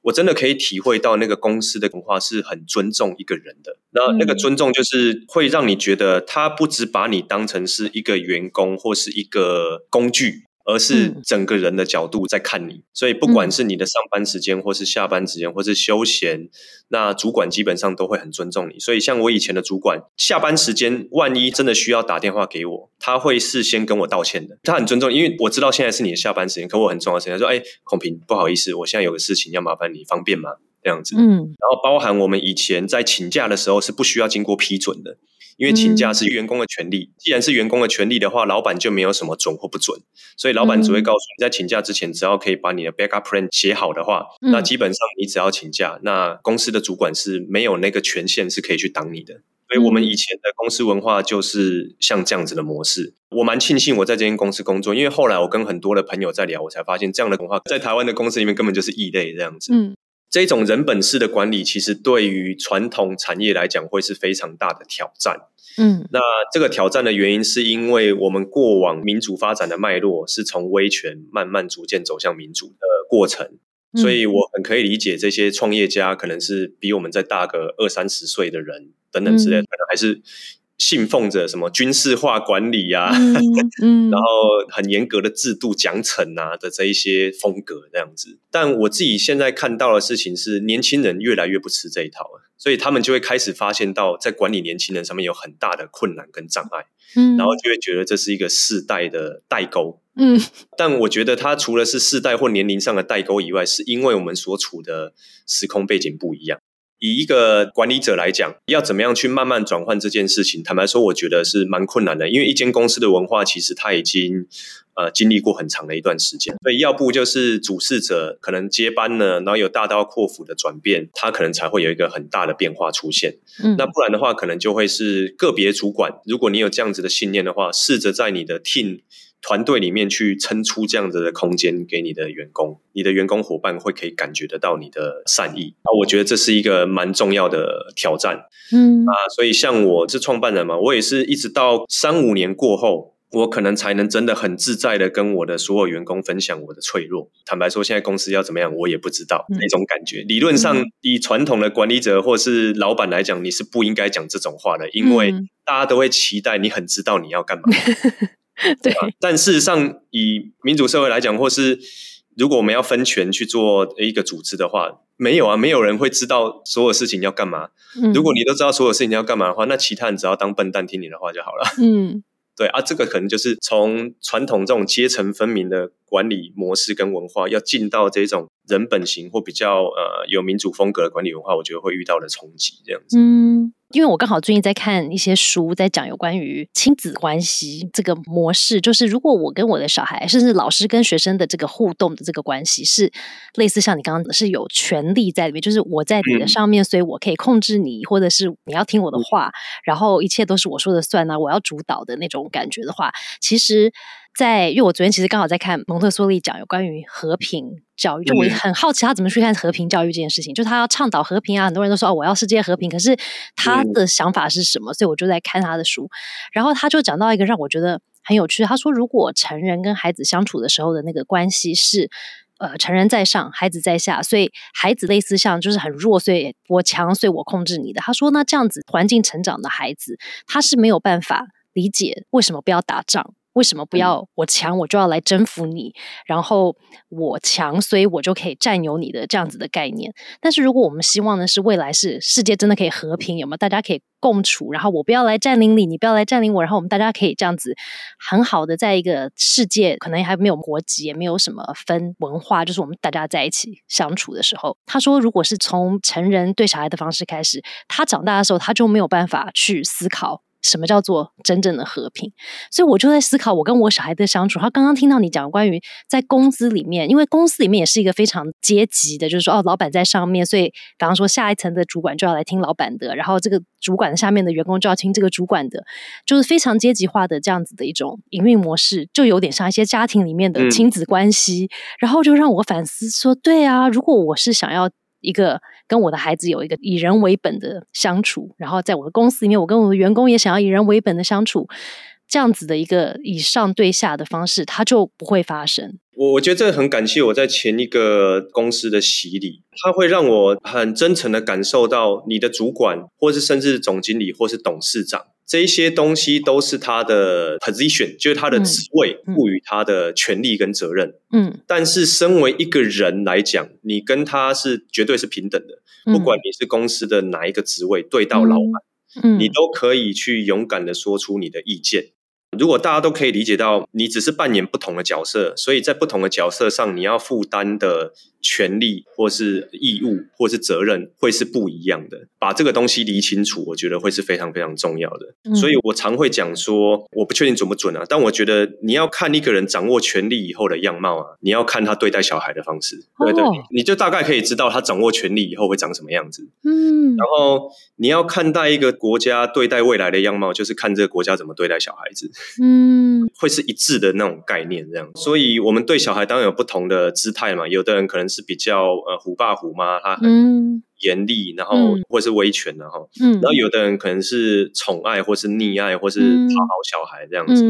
Speaker 2: 我真的可以体会到那个公司的文化是很尊重一个人的，那那个尊重就是会让你觉得他不只把你当成是一个员工或是一个工具。而是整个人的角度在看你，所以不管是你的上班时间，或是下班时间，或是休闲，那主管基本上都会很尊重你。所以像我以前的主管，下班时间万一真的需要打电话给我，他会事先跟我道歉的。他很尊重，因为我知道现在是你的下班时间，可我很重要时间，说：“哎，孔平，不好意思，我现在有个事情要麻烦你，方便吗？”这样子。嗯。然后包含我们以前在请假的时候是不需要经过批准的。因为请假是员工的权利，既然是员工的权利的话，老板就没有什么准或不准，所以老板只会告诉你在请假之前，只要可以把你的 backup plan 写好的话，那基本上你只要请假，那公司的主管是没有那个权限是可以去挡你的。所以我们以前的公司文化就是像这样子的模式。我蛮庆幸我在这间公司工作，因为后来我跟很多的朋友在聊，我才发现这样的文化在台湾的公司里面根本就是异类这样子。嗯。这种人本式的管理，其实对于传统产业来讲，会是非常大的挑战。嗯，那这个挑战的原因，是因为我们过往民主发展的脉络是从威权慢慢逐渐走向民主的过程，所以我很可以理解这些创业家可能是比我们再大个二三十岁的人等等之类，可能还是。信奉着什么军事化管理呀，然后很严格的制度奖惩啊的这一些风格这样子，但我自己现在看到的事情是，年轻人越来越不吃这一套了，所以他们就会开始发现到在管理年轻人上面有很大的困难跟障碍，嗯，然后就会觉得这是一个世代的代沟，嗯，但我觉得它除了是世代或年龄上的代沟以外，是因为我们所处的时空背景不一样。以一个管理者来讲，要怎么样去慢慢转换这件事情？坦白说，我觉得是蛮困难的。因为一间公司的文化，其实它已经呃经历过很长的一段时间，所以要不就是主事者可能接班了，然后有大刀阔斧的转变，他可能才会有一个很大的变化出现。嗯，那不然的话，可能就会是个别主管。如果你有这样子的信念的话，试着在你的 team 团队里面去撑出这样子的空间给你的员工，你的员工伙伴会可以感觉得到你的善意啊，我觉得这是一个蛮重要的挑战，
Speaker 1: 嗯
Speaker 2: 啊，所以像我是创办人嘛，我也是一直到三五年过后。我可能才能真的很自在的跟我的所有员工分享我的脆弱。坦白说，现在公司要怎么样，我也不知道那种感觉。理论上，以传统的管理者或是老板来讲，你是不应该讲这种话的，因为大家都会期待你很知道你要干嘛。
Speaker 1: 对，
Speaker 2: 但事实上，以民主社会来讲，或是如果我们要分权去做一个组织的话，没有啊，没有人会知道所有事情要干嘛。如果你都知道所有事情要干嘛的话，那其他人只要当笨蛋听你的话就好了。嗯。对啊，这个可能就是从传统这种阶层分明的管理模式跟文化，要进到这种人本型或比较呃有民主风格的管理文化，我觉得会遇到的冲击这样子。
Speaker 1: 嗯。因为我刚好最近在看一些书，在讲有关于亲子关系这个模式，就是如果我跟我的小孩，甚至老师跟学生的这个互动的这个关系，是类似像你刚刚是有权利在里面，就是我在你的上面，所以我可以控制你，或者是你要听我的话，然后一切都是我说的算啊，我要主导的那种感觉的话，其实。在，因为我昨天其实刚好在看蒙特梭利讲有关于和平教育，就我很好奇他怎么去看和平教育这件事情。就他要倡导和平啊，很多人都说哦，我要世界和平，可是他的想法是什么？所以我就在看他的书，然后他就讲到一个让我觉得很有趣。他说，如果成人跟孩子相处的时候的那个关系是呃，成人在上，孩子在下，所以孩子类似像就是很弱，所以我强，所以我控制你的。他说，那这样子环境成长的孩子，他是没有办法理解为什么不要打仗。为什么不要我强，我就要来征服你？然后我强，所以我就可以占有你的这样子的概念。但是如果我们希望的是未来是世界真的可以和平，有没有大家可以共处？然后我不要来占领你，你不要来占领我，然后我们大家可以这样子很好的在一个世界，可能还没有国籍，也没有什么分文化，就是我们大家在一起相处的时候，他说，如果是从成人对小孩的方式开始，他长大的时候他就没有办法去思考。什么叫做真正的和平？所以我就在思考，我跟我小孩的相处。他刚刚听到你讲关于在公司里面，因为公司里面也是一个非常阶级的，就是说哦，老板在上面，所以比方说下一层的主管就要来听老板的，然后这个主管下面的员工就要听这个主管的，就是非常阶级化的这样子的一种营运模式，就有点像一些家庭里面的亲子关系。然后就让我反思说，对啊，如果我是想要。一个跟我的孩子有一个以人为本的相处，然后在我的公司里面，我跟我的员工也想要以人为本的相处，这样子的一个以上对下的方式，它就不会发生。
Speaker 2: 我我觉得这很感谢我在前一个公司的洗礼，它会让我很真诚的感受到你的主管，或是甚至总经理，或是董事长。这一些东西都是他的 position，就是他的职位赋予他的权利跟责任。嗯，但是身为一个人来讲，你跟他是绝对是平等的。不管你是公司的哪一个职位，对到老板，嗯，你都可以去勇敢的说出你的意见。如果大家都可以理解到，你只是扮演不同的角色，所以在不同的角色上，你要负担的权利或是义务或是责任会是不一样的。把这个东西理清楚，我觉得会是非常非常重要的。所以我常会讲说，我不确定准不准啊，但我觉得你要看一个人掌握权力以后的样貌啊，你要看他对待小孩的方式，对对，你就大概可以知道他掌握权力以后会长什么样子。嗯，然后你要看待一个国家对待未来的样貌，就是看这个国家怎么对待小孩子。嗯，会是一致的那种概念，这样。所以，我们对小孩当然有不同的姿态嘛。有的人可能是比较呃虎爸虎妈，他很严厉，然后或是威权的哈。嗯，然后有的人可能是宠爱，或是溺爱，或是讨好小孩这样子。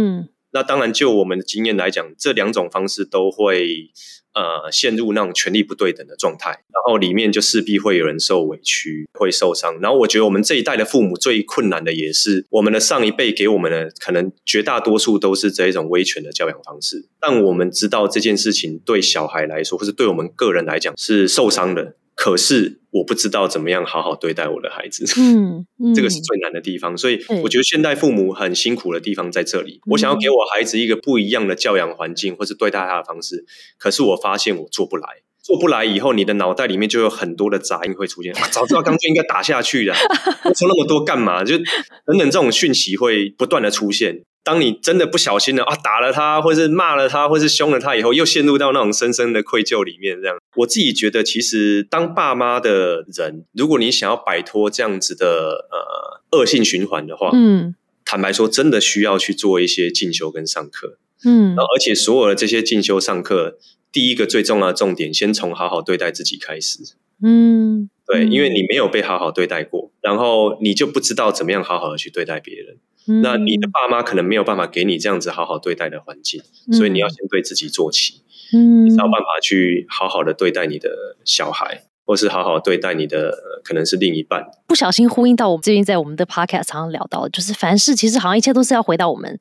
Speaker 2: 那当然，就我们的经验来讲，这两种方式都会。呃，陷入那种权力不对等的状态，然后里面就势必会有人受委屈，会受伤。然后我觉得我们这一代的父母最困难的也是我们的上一辈给我们的，可能绝大多数都是这一种威权的教养方式。但我们知道这件事情对小孩来说，或是对我们个人来讲是受伤的。可是我不知道怎么样好好对待我的孩子，嗯，这个是最难的地方。所以我觉得现代父母很辛苦的地方在这里。我想要给我孩子一个不一样的教养环境，或是对待他的方式。可是我发现我做不来，做不来以后，你的脑袋里面就有很多的杂音会出现。早知道刚就应该打下去的，说那么多干嘛？就等等这种讯息会不断的出现。当你真的不小心的啊打了他，或是骂了他，或是凶了他以后，又陷入到那种深深的愧疚里面。这样，我自己觉得，其实当爸妈的人，如果你想要摆脱这样子的呃恶性循环的话，嗯，坦白说，真的需要去做一些进修跟上课。
Speaker 1: 嗯
Speaker 2: 然后而且所有的这些进修上课，第一个最重要的重点，先从好好对待自己开始。
Speaker 1: 嗯，
Speaker 2: 对，
Speaker 1: 嗯
Speaker 2: 因为你没有被好好对待过，然后你就不知道怎么样好好的去对待别人。
Speaker 1: 嗯
Speaker 2: 那你的爸妈可能没有办法给你这样子好好对待的环境，所以你要先对自己做起，
Speaker 1: 嗯
Speaker 2: 你才有办法去好好的对待你的小孩，或是好好对待你的呃可能是另一半。
Speaker 1: 不小心呼应到我们最近在我们的 podcast 常常聊到的，就是凡事其实好像一切都是要回到我们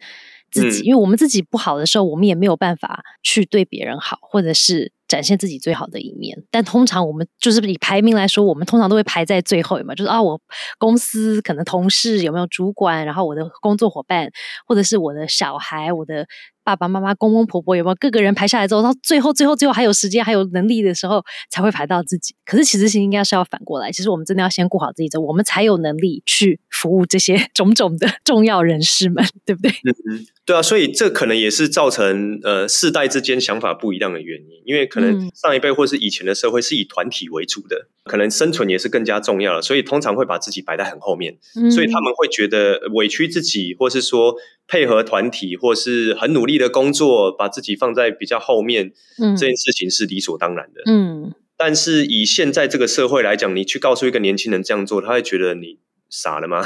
Speaker 1: 自己，
Speaker 2: 嗯
Speaker 1: 因为我们自己不好的时候，我们也没有办法去对别人好，或者是展现自己最好的一面。但通常我们就是以排名来说，我们通常都会排在最后嘛，就是啊，我公司可能同事有没有主管，然后我的工作伙伴，或者是我的小孩，我的。爸爸妈妈、公公婆婆有没有各个人排下来之后，到最后、最后、最后还有时间、还有能力的时候，才会排到自己。可是其实是应该是要反过来，其实我们真的要先顾好自己，之后我们才有能力去服务这些 种种的重要人士们，对不对？
Speaker 2: 嗯，对啊，所以这可能也是造成呃世代之间想法不一样的原因，因为可能
Speaker 1: 嗯
Speaker 2: 上一辈或是以前的社会是以团体为主的，可能生存也是更加重要了，所以通常会把自己摆在很后面，所以他们会觉得委屈自己，或是说配合团体，或是很努力的工作，把自己放在比较后面，
Speaker 1: 嗯
Speaker 2: 这件事情是理所当然的。
Speaker 1: 嗯
Speaker 2: 但是以现在这个社会来讲，你去告诉一个年轻人这样做，他会觉得你傻了吗？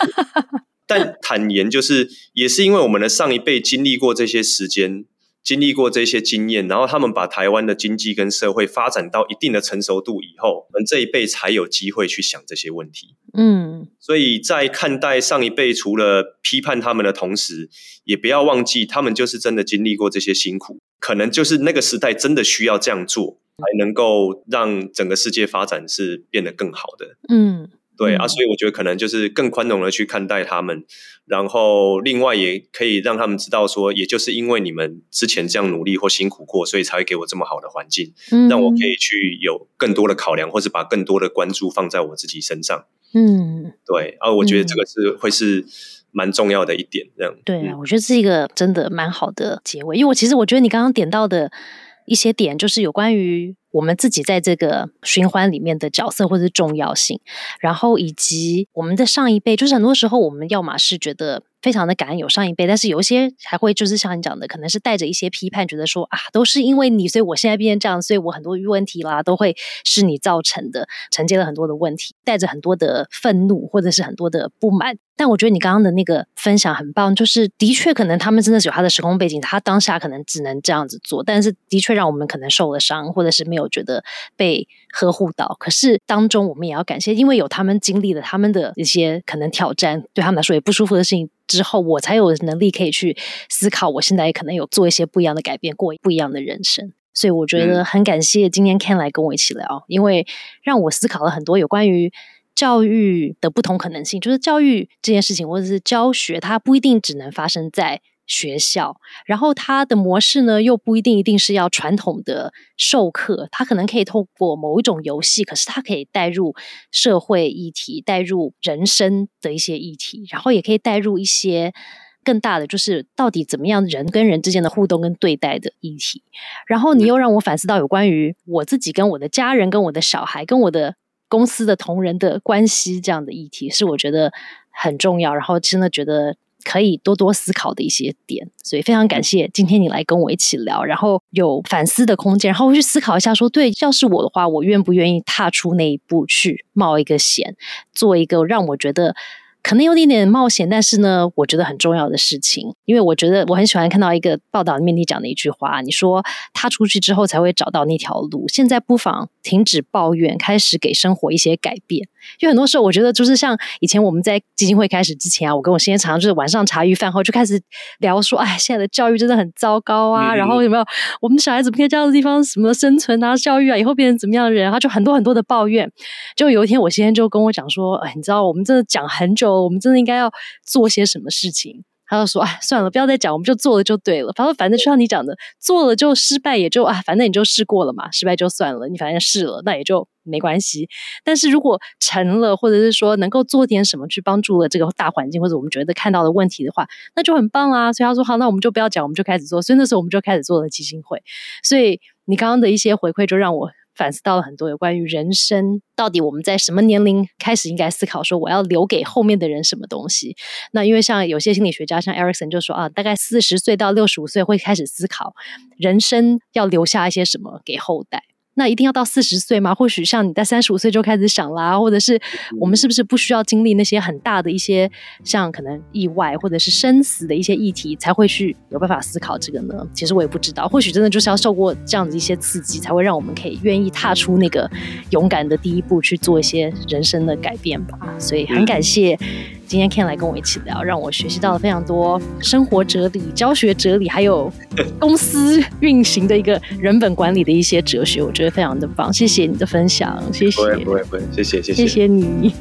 Speaker 2: 但坦言就是，也是因为我们的上一辈经历过这些时间，经历过这些经验，然后他们把台湾的经济跟社会发展到一定的成熟度以后，我们这一辈才有机会去想这些问题。
Speaker 1: 嗯
Speaker 2: 所以在看待上一辈，除了批判他们的同时，也不要忘记，他们就是真的经历过这些辛苦，可能就是那个时代真的需要这样做，才能够让整个世界发展是变得更好的。
Speaker 1: 嗯嗯
Speaker 2: 对啊，所以我觉得可能就是更宽容的去看待他们，然后另外也可以让他们知道说，也就是因为你们之前这样努力或辛苦过，所以才会给我这么好的环境，
Speaker 1: 嗯，
Speaker 2: 让我可以去有更多的考量，或是把更多的关注放在我自己身上。
Speaker 1: 嗯，
Speaker 2: 对啊，我觉得这个是会是蛮重要的一点，这样。
Speaker 1: 对啊，我觉得是一个真的蛮好的结尾，因为我其实我觉得你刚刚点到的一些点，就是有关于我们自己在这个循环里面的角色或者是重要性，然后以及我们的上一辈，就是很多时候我们要么是觉得非常的感恩有上一辈，但是有一些还会就是像你讲的，可能是带着一些批判，觉得说啊，都是因为你，所以我现在变成这样，所以我很多问题啦都会是你造成的，承接了很多的问题，带着很多的愤怒或者是很多的不满。但我觉得你刚刚的那个分享很棒，就是的确可能他们真的是有他的时空背景，他当下可能只能这样子做，但是的确让我们可能受了伤，或者是没有觉得被呵护到。可是当中我们也要感谢，因为有他们经历了他们的一些可能挑战，对他们来说也不舒服的事情之后，我才有能力可以去思考，我现在可能有做一些不一样的改变，过不一样的人生。所以我觉得很感谢今天 Ken 来跟我一起聊，因为让我思考了很多有关于教育的不同可能性。就是教育这件事情，或者是教学，它不一定只能发生在学校，然后它的模式呢，又不一定一定是要传统的授课，它可能可以透过某一种游戏，可是它可以带入社会议题，带入人生的一些议题，然后也可以带入一些。更大的就是到底怎么样人跟人之间的互动跟对待的议题，然后你又让我反思到有关于我自己跟我的家人、跟我的小孩、跟我的公司的同仁的关系这样的议题，是我觉得很重要，然后真的觉得可以多多思考的一些点。所以非常感谢今天你来跟我一起聊，然后有反思的空间，然后去思考一下说，对，要是我的话，我愿不愿意踏出那一步去冒一个险，做一个让我觉得。可能有点点冒险，但是呢，我觉得很重要的事情，因为我觉得我很喜欢看到一个报道里面你讲的一句话，你说踏出去之后才会找到那条路，现在不妨停止抱怨，开始给生活一些改变。因为很多时候，我觉得就是像以前我们在基金会开始之前啊，我跟我先生常常就是晚上茶余饭后就开始聊说，哎，现在的教育真的很糟糕啊，
Speaker 2: 嗯
Speaker 1: 然后有没有我们的小孩子不可以这样的地方什么生存啊、教育啊，以后变成怎么样的人，然后就很多很多的抱怨。就有一天，我先生就跟我讲说，哎，你知道我们真的讲很久，我们真的应该要做些什么事情。他就说：“哎，算了，不要再讲，我们就做了就对了。反正，反正就像你讲的，做了就失败，也就啊，反正你就试过了嘛，失败就算了，你反正试了，那也就没关系。但是如果成了，或者是说能够做点什么去帮助了这个大环境，或者我们觉得看到的问题的话，那就很棒啦。所以他说好，那我们就不要讲，我们就开始做。所以那时候我们就开始做了基金会。所以你刚刚的一些回馈，就让我反思到了很多有关于人生，到底我们在什么年龄开始应该思考说我要留给后面的人什么东西。那因为像有些心理学家，像 Erikson 就说啊，大概四十岁到六十五岁会开始思考人生要留下一些什么给后代。那一定要到四十岁吗？或许像你在三十五岁就开始想啦，或者是我们是不是不需要经历那些很大的一些像可能意外或者是生死的一些议题，才会去有办法思考这个呢？其实我也不知道，或许真的就是要受过这样子一些刺激，才会让我们可以愿意踏出那个勇敢的第一步，去做一些人生的改变吧。所以很感谢。今天 Ken 来跟我一起聊，让我学习到了非常多生活哲理、教学哲理，还有公司运行的一个人本管理的一些哲学，我觉得非常的棒。谢谢你的分享，谢谢，
Speaker 2: 不会不会不会，谢谢谢
Speaker 1: 谢谢你。